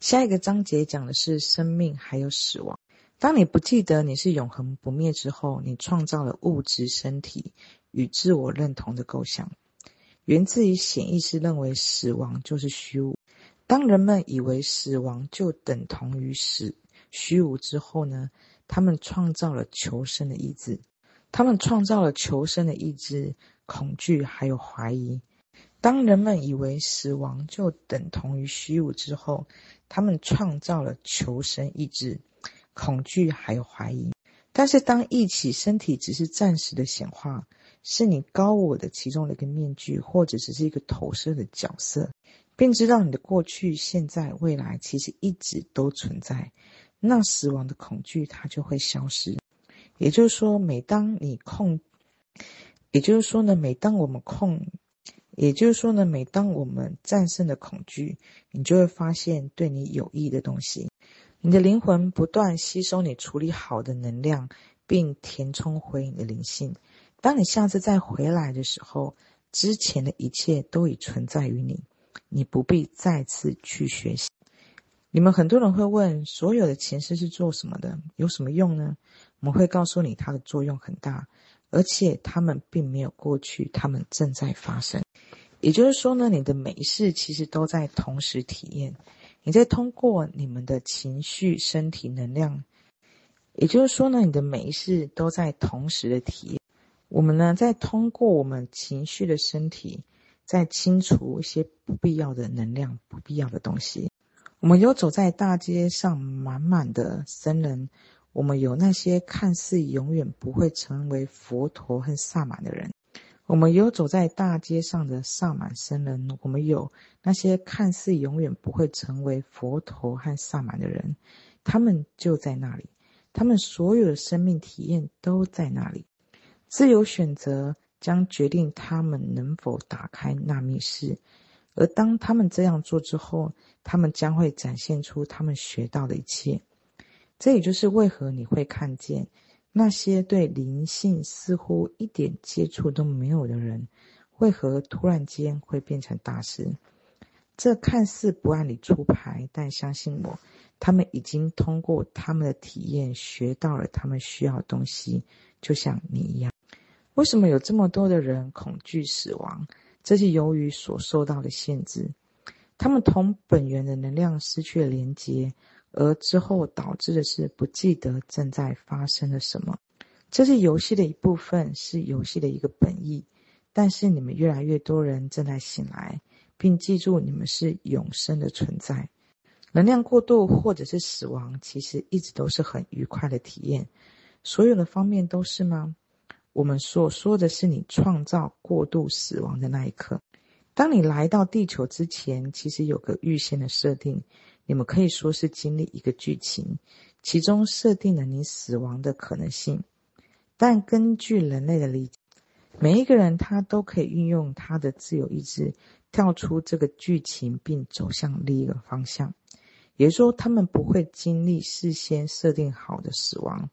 下一个章节讲的是生命还有死亡。当你不记得你是永恒不灭之后，你创造了物质身体与自我认同的构想，源自于潜意识认为死亡就是虚无。当人们以为死亡就等同于死虚无之后呢，他们创造了求生的意志，他们创造了求生的意志，恐惧还有怀疑。当人们以为死亡就等同于虚无之后，他们创造了求生意志。恐惧还有怀疑，但是当一起身体只是暂时的显化，是你高我的其中的一个面具，或者只是一个投射的角色，并知道你的过去、现在、未来其实一直都存在，那死亡的恐惧它就会消失。也就是说，每当你控，也就是说呢，每当我们控，也就是说呢，每当我们战胜了恐惧，你就会发现对你有益的东西。你的灵魂不断吸收你处理好的能量，并填充回你的灵性。当你下次再回来的时候，之前的一切都已存在于你，你不必再次去学习。你们很多人会问：所有的前世是做什么的？有什么用呢？我们会告诉你，它的作用很大，而且他们并没有过去，他们正在发生。也就是说呢，你的每一世其实都在同时体验。你在通过你们的情绪、身体能量，也就是说呢，你的每一世都在同时的体验。我们呢，在通过我们情绪的身体，在清除一些不必要的能量、不必要的东西。我们有走在大街上满满的僧人，我们有那些看似永远不会成为佛陀和萨满的人。我们有走在大街上的萨满僧人，我们有那些看似永远不会成为佛陀和萨满的人，他们就在那里，他们所有的生命体验都在那里。自由选择将决定他们能否打开那密室，而当他们这样做之后，他们将会展现出他们学到的一切。这也就是为何你会看见。那些对灵性似乎一点接触都没有的人，为何突然间会变成大师？这看似不按理出牌，但相信我，他们已经通过他们的体验学到了他们需要的东西，就像你一样。为什么有这么多的人恐惧死亡？这是由于所受到的限制，他们同本源的能量失去了连接。而之后导致的是不记得正在发生了什么，这是游戏的一部分，是游戏的一个本意。但是你们越来越多人正在醒来，并记住你们是永生的存在。能量过度或者是死亡，其实一直都是很愉快的体验。所有的方面都是吗？我们所说的是你创造过度死亡的那一刻。当你来到地球之前，其实有个预先的设定。你们可以说是经历一个剧情，其中设定了你死亡的可能性。但根据人类的理解，每一个人他都可以运用他的自由意志跳出这个剧情，并走向另一个方向。也就是说，他们不会经历事先设定好的死亡。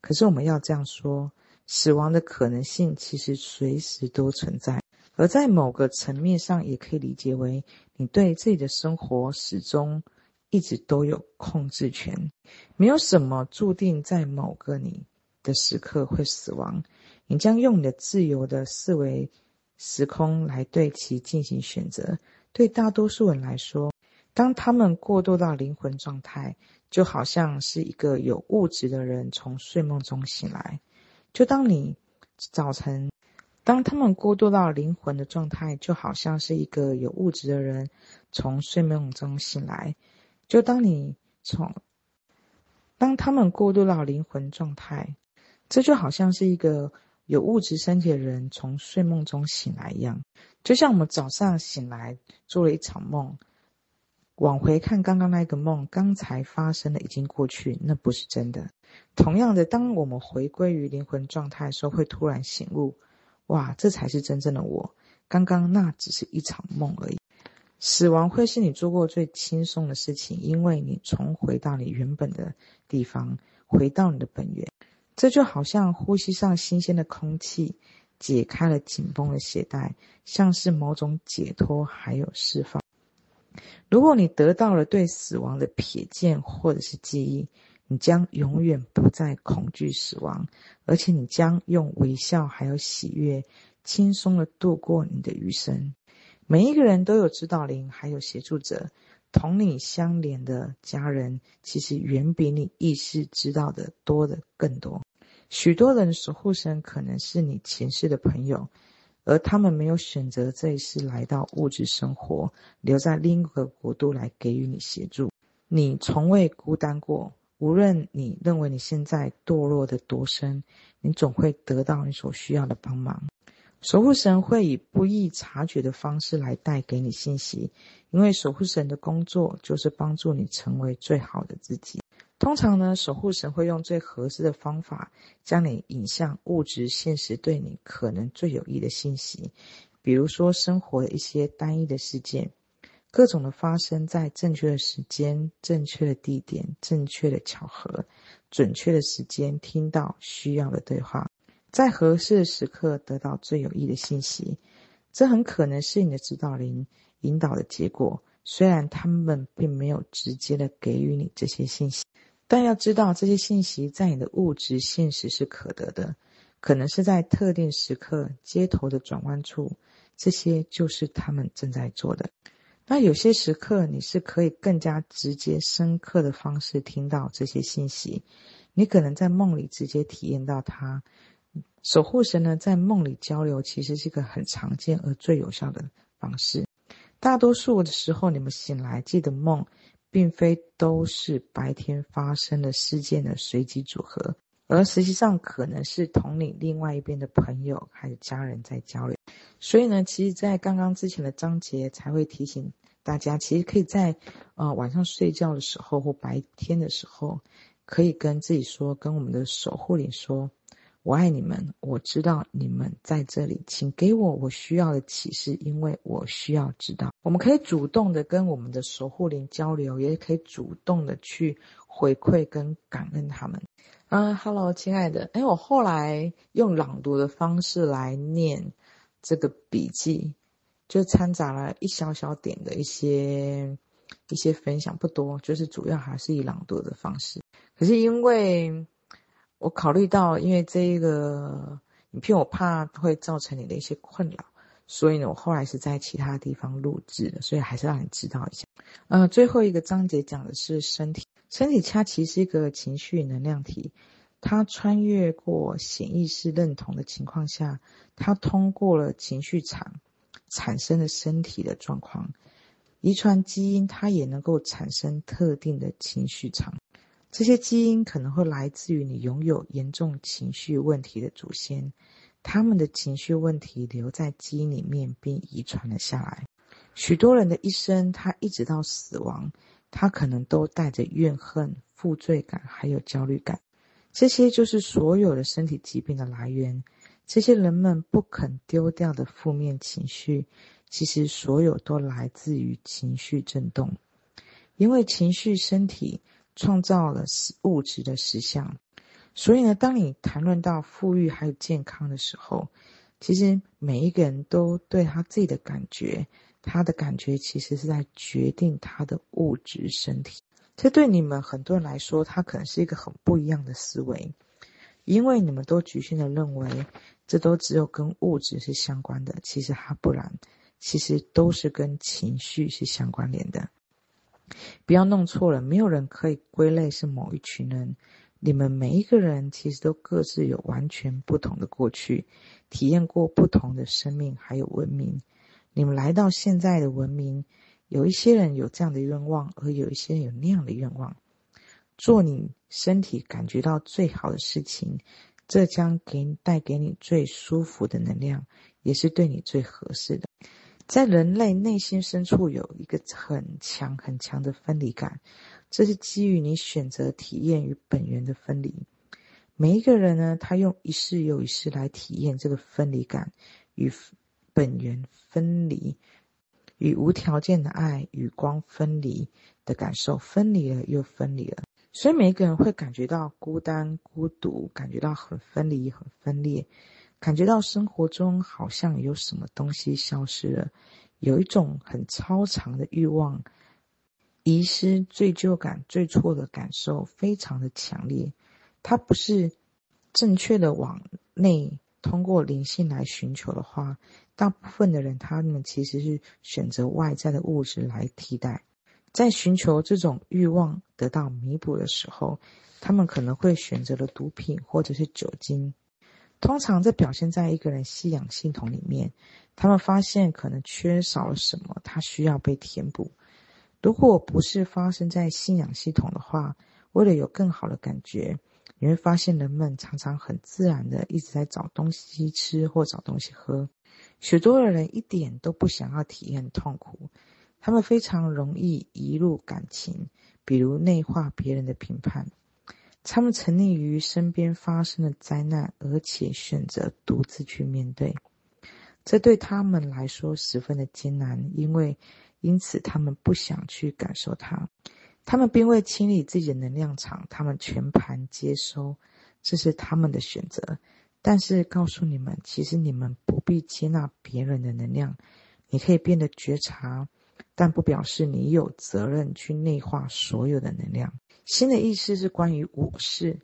可是我们要这样说，死亡的可能性其实随时都存在。而在某个层面上，也可以理解为你对自己的生活始终一直都有控制权。没有什么注定在某个你的时刻会死亡，你将用你的自由的四维时空来对其进行选择。对大多数人来说，当他们过渡到灵魂状态，就好像是一个有物质的人从睡梦中醒来。就当你早晨。当他们过渡到灵魂的状态，就好像是一个有物质的人从睡梦中醒来。就当你从，当他们过渡到灵魂状态，这就好像是一个有物质身体的人从睡梦中醒来一样。就像我们早上醒来做了一场梦，往回看刚刚那个梦，刚才发生的已经过去，那不是真的。同样的，当我们回归于灵魂状态的时候，会突然醒悟。哇，这才是真正的我！刚刚那只是一场梦而已。死亡会是你做过最轻松的事情，因为你重回到你原本的地方，回到你的本源。这就好像呼吸上新鲜的空气，解开了紧绷的鞋带，像是某种解脱还有释放。如果你得到了对死亡的瞥见或者是记忆，你将永远不再恐惧死亡，而且你将用微笑还有喜悦，轻松的度过你的余生。每一个人都有指导灵，还有协助者，同你相连的家人，其实远比你意识知道的多的更多。许多人守护神可能是你前世的朋友。而他们没有选择这一世来到物质生活，留在另一个国度来给予你协助。你从未孤单过，无论你认为你现在堕落的多深，你总会得到你所需要的帮忙。守护神会以不易察觉的方式来带给你信息，因为守护神的工作就是帮助你成为最好的自己。通常呢，守护神会用最合适的方法，将你引向物质现实对你可能最有益的信息，比如说生活的一些单一的事件，各种的发生在正确的时间、正确的地点、正确的巧合、准确的时间，听到需要的对话，在合适的时刻得到最有益的信息，这很可能是你的指导灵引导的结果，虽然他们并没有直接的给予你这些信息。但要知道，这些信息在你的物质现实是可得的，可能是在特定时刻、街头的转弯处，这些就是他们正在做的。那有些时刻，你是可以更加直接、深刻的方式听到这些信息。你可能在梦里直接体验到它。守护神呢，在梦里交流，其实是一个很常见而最有效的方式。大多数的时候，你们醒来记得梦。并非都是白天发生的事件的随机组合，而实际上可能是同你另外一边的朋友还有家人在交流。所以呢，其实，在刚刚之前的章节才会提醒大家，其实可以在呃晚上睡觉的时候或白天的时候，可以跟自己说，跟我们的守护灵说。我爱你们，我知道你们在这里，请给我我需要的启示，因为我需要知道。我们可以主动的跟我们的守护灵交流，也可以主动的去回馈跟感恩他们。啊，Hello，亲爱的，哎，我后来用朗读的方式来念这个笔记，就掺杂了一小小点的一些一些分享，不多，就是主要还是以朗读的方式。可是因为。我考虑到，因为这一个影片，我怕会造成你的一些困扰，所以呢，我后来是在其他地方录制的，所以还是让你知道一下。呃，最后一个章节讲的是身体，身体它其实是一个情绪能量体，它穿越过潜意识认同的情况下，它通过了情绪场产生的身体的状况，遗传基因它也能够产生特定的情绪场。这些基因可能会来自于你拥有严重情绪问题的祖先，他们的情绪问题留在基因里面并遗传了下来。许多人的一生，他一直到死亡，他可能都带着怨恨、负罪感还有焦虑感。这些就是所有的身体疾病的来源。这些人们不肯丢掉的负面情绪，其实所有都来自于情绪震动，因为情绪身体。创造了物质的实相，所以呢，当你谈论到富裕还有健康的时候，其实每一个人都对他自己的感觉，他的感觉其实是在决定他的物质身体。这对你们很多人来说，他可能是一个很不一样的思维，因为你们都局限的认为，这都只有跟物质是相关的，其实它不然，其实都是跟情绪是相关联的。不要弄错了，没有人可以归类是某一群人。你们每一个人其实都各自有完全不同的过去，体验过不同的生命，还有文明。你们来到现在的文明，有一些人有这样的愿望，而有一些人有那样的愿望。做你身体感觉到最好的事情，这将给你带给你最舒服的能量，也是对你最合适的。在人类内心深处有一个很强很强的分离感，这是基于你选择体验与本源的分离。每一个人呢，他用一世又一世来体验这个分离感与本源分离，与无条件的爱与光分离的感受，分离了又分离了。所以每一个人会感觉到孤单、孤独，感觉到很分离、很分裂。感觉到生活中好像有什么东西消失了，有一种很超常的欲望，遗失、罪疚感、罪错的感受非常的强烈，它不是正确的往内通过灵性来寻求的话，大部分的人他们其实是选择外在的物质来替代，在寻求这种欲望得到弥补的时候，他们可能会选择了毒品或者是酒精。通常这表现在一个人信仰系统里面，他们发现可能缺少了什么，他需要被填补。如果不是发生在信仰系统的话，为了有更好的感觉，你会发现人们常常很自然的一直在找东西吃或找东西喝。许多的人一点都不想要体验痛苦，他们非常容易移入感情，比如内化别人的评判。他们沉溺于身边发生的灾难，而且选择独自去面对。这对他们来说十分的艰难，因为。因此，他们不想去感受它，他们并未清理自己的能量场，他们全盘接收，这是他们的选择。但是，告诉你们，其实你们不必接纳别人的能量，你可以变得觉察，但不表示你有责任去内化所有的能量。新的意识是关于我是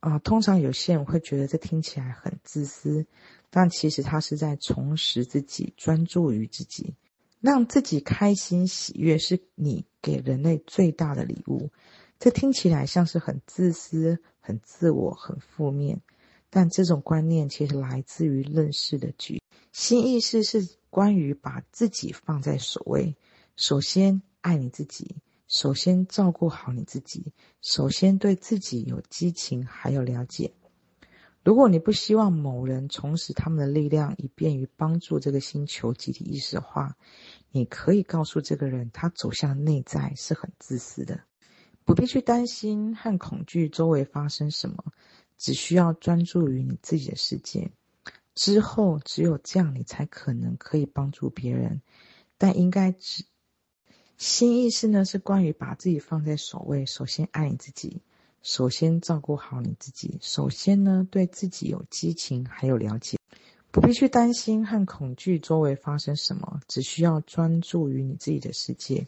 啊，通常有些人会觉得这听起来很自私，但其实他是在重拾自己，专注于自己。让自己开心喜悦是你给人类最大的礼物。这听起来像是很自私、很自我、很负面，但这种观念其实来自于认识的局。新意识是关于把自己放在首位，首先爱你自己，首先照顾好你自己，首先对自己有激情还有了解。如果你不希望某人重拾他们的力量，以便于帮助这个星球集体意识的话，你可以告诉这个人，他走向内在是很自私的，不必去担心和恐惧周围发生什么，只需要专注于你自己的世界。之后，只有这样，你才可能可以帮助别人。但应该只新意识呢，是关于把自己放在首位，首先爱你自己。首先照顾好你自己。首先呢，对自己有激情，还有了解，不必去担心和恐惧周围发生什么，只需要专注于你自己的世界。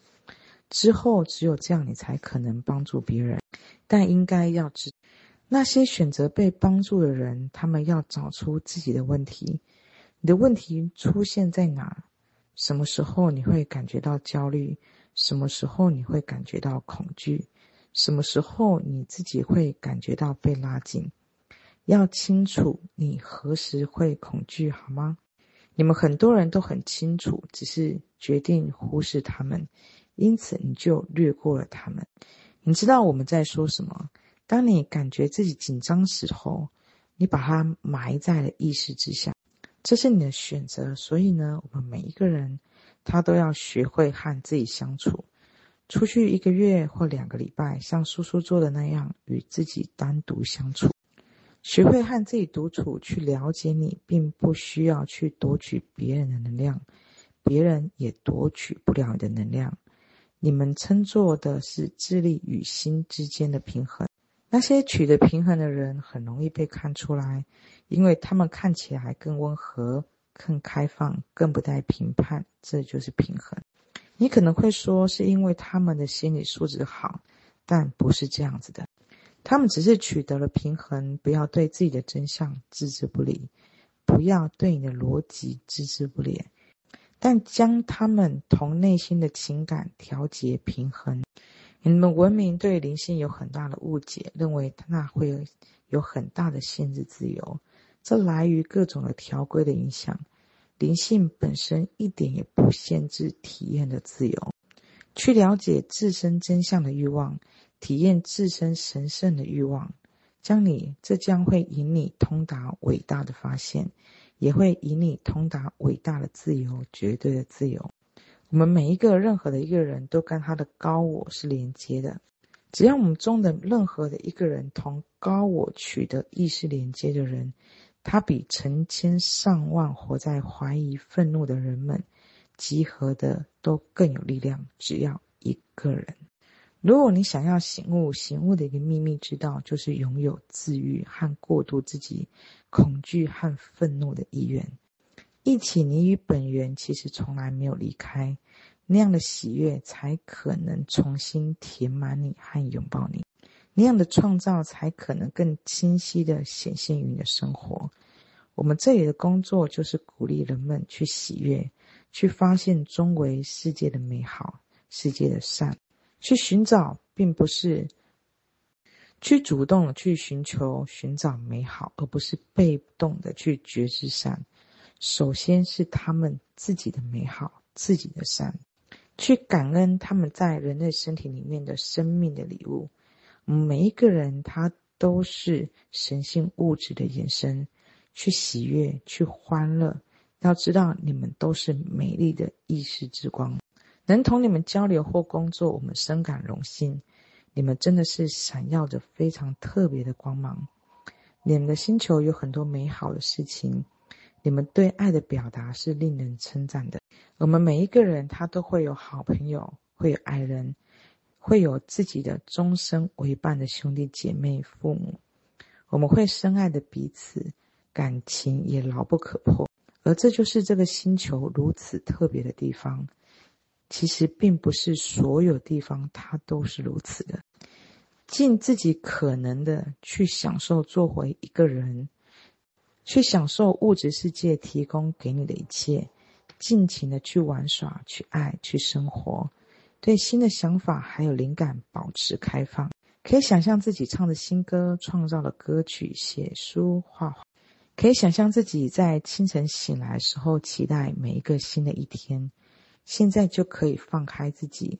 之后，只有这样，你才可能帮助别人。但应该要知，那些选择被帮助的人，他们要找出自己的问题。你的问题出现在哪？什么时候你会感觉到焦虑？什么时候你会感觉到恐惧？什么时候你自己会感觉到被拉紧？要清楚你何时会恐惧，好吗？你们很多人都很清楚，只是决定忽视他们，因此你就略过了他们。你知道我们在说什么？当你感觉自己紧张时候，你把它埋在了意识之下，这是你的选择。所以呢，我们每一个人他都要学会和自己相处。出去一个月或两个礼拜，像叔叔做的那样，与自己单独相处，学会和自己独处，去了解你，并不需要去夺取别人的能量，别人也夺取不了你的能量。你们称作的是智力与心之间的平衡。那些取得平衡的人，很容易被看出来，因为他们看起来更温和、更开放、更不带评判，这就是平衡。你可能会说，是因为他们的心理素质好，但不是这样子的。他们只是取得了平衡，不要对自己的真相置之不理，不要对你的逻辑置之不理，但将他们同内心的情感调节平衡。你们文明对灵性有很大的误解，认为那会有很大的限制自由，这来于各种的条规的影响。灵性本身一点也不限制体验的自由，去了解自身真相的欲望，体验自身神圣的欲望，将你这将会引你通达伟大的发现，也会引你通达伟大的自由，绝对的自由。我们每一个任何的一个人都跟他的高我是连接的，只要我们中的任何的一个人同高我取得意识连接的人。他比成千上万活在怀疑、愤怒的人们集合的都更有力量。只要一个人，如果你想要醒悟，醒悟的一个秘密之道，就是拥有自愈和过渡自己恐惧和愤怒的意愿。一起你与本源其实从来没有离开，那样的喜悦才可能重新填满你和拥抱你，那样的创造才可能更清晰的显现于你的生活。我们这里的工作就是鼓励人们去喜悦，去发现周围世界的美好，世界的善，去寻找，并不是去主动去寻求寻找美好，而不是被动的去觉知善。首先是他们自己的美好，自己的善，去感恩他们在人类身体里面的生命的礼物。每一个人他都是神性物质的延伸。去喜悦，去欢乐。要知道，你们都是美丽的意识之光，能同你们交流或工作，我们深感荣幸。你们真的是闪耀着非常特别的光芒。你们的星球有很多美好的事情，你们对爱的表达是令人称赞的。我们每一个人，他都会有好朋友，会有爱人，会有自己的终生为伴的兄弟姐妹、父母。我们会深爱的彼此。感情也牢不可破，而这就是这个星球如此特别的地方。其实并不是所有地方它都是如此的。尽自己可能的去享受做回一个人，去享受物质世界提供给你的一切，尽情的去玩耍、去爱、去生活，对新的想法还有灵感保持开放。可以想象自己唱的新歌、创造的歌曲、写书、画画。可以想象自己在清晨醒来时候，期待每一个新的一天。现在就可以放开自己，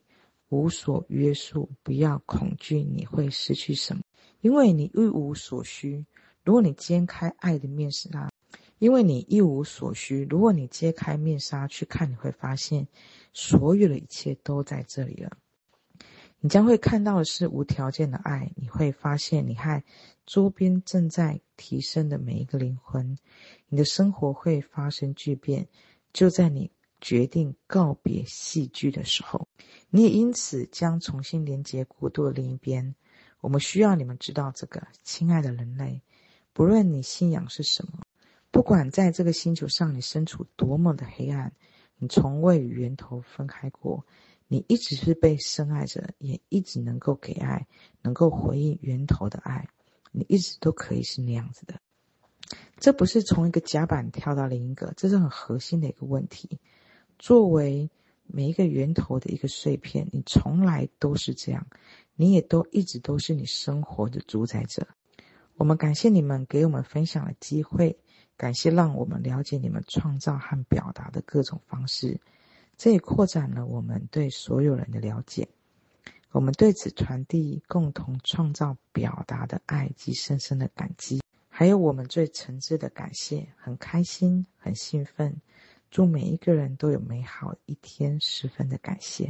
无所约束，不要恐惧你会失去什么，因为你一无所需。如果你揭开爱的面纱，因为你一无所需。如果你揭开面纱去看，你会发现所有的一切都在这里了。你将会看到的是无条件的爱，你会发现你和周边正在提升的每一个灵魂，你的生活会发生巨变。就在你决定告别戏剧的时候，你也因此将重新连接国度的另一边。我们需要你们知道这个，亲爱的人类，不论你信仰是什么，不管在这个星球上你身处多么的黑暗，你从未与源头分开过。你一直是被深爱着，也一直能够给爱，能够回应源头的爱。你一直都可以是那样子的。这不是从一个甲板跳到另一个，这是很核心的一个问题。作为每一个源头的一个碎片，你从来都是这样，你也都一直都是你生活的主宰者。我们感谢你们给我们分享的机会，感谢让我们了解你们创造和表达的各种方式。这也扩展了我们对所有人的了解，我们对此传递共同创造表达的爱及深深的感激，还有我们最诚挚的感谢。很开心，很兴奋，祝每一个人都有美好一天，十分的感谢。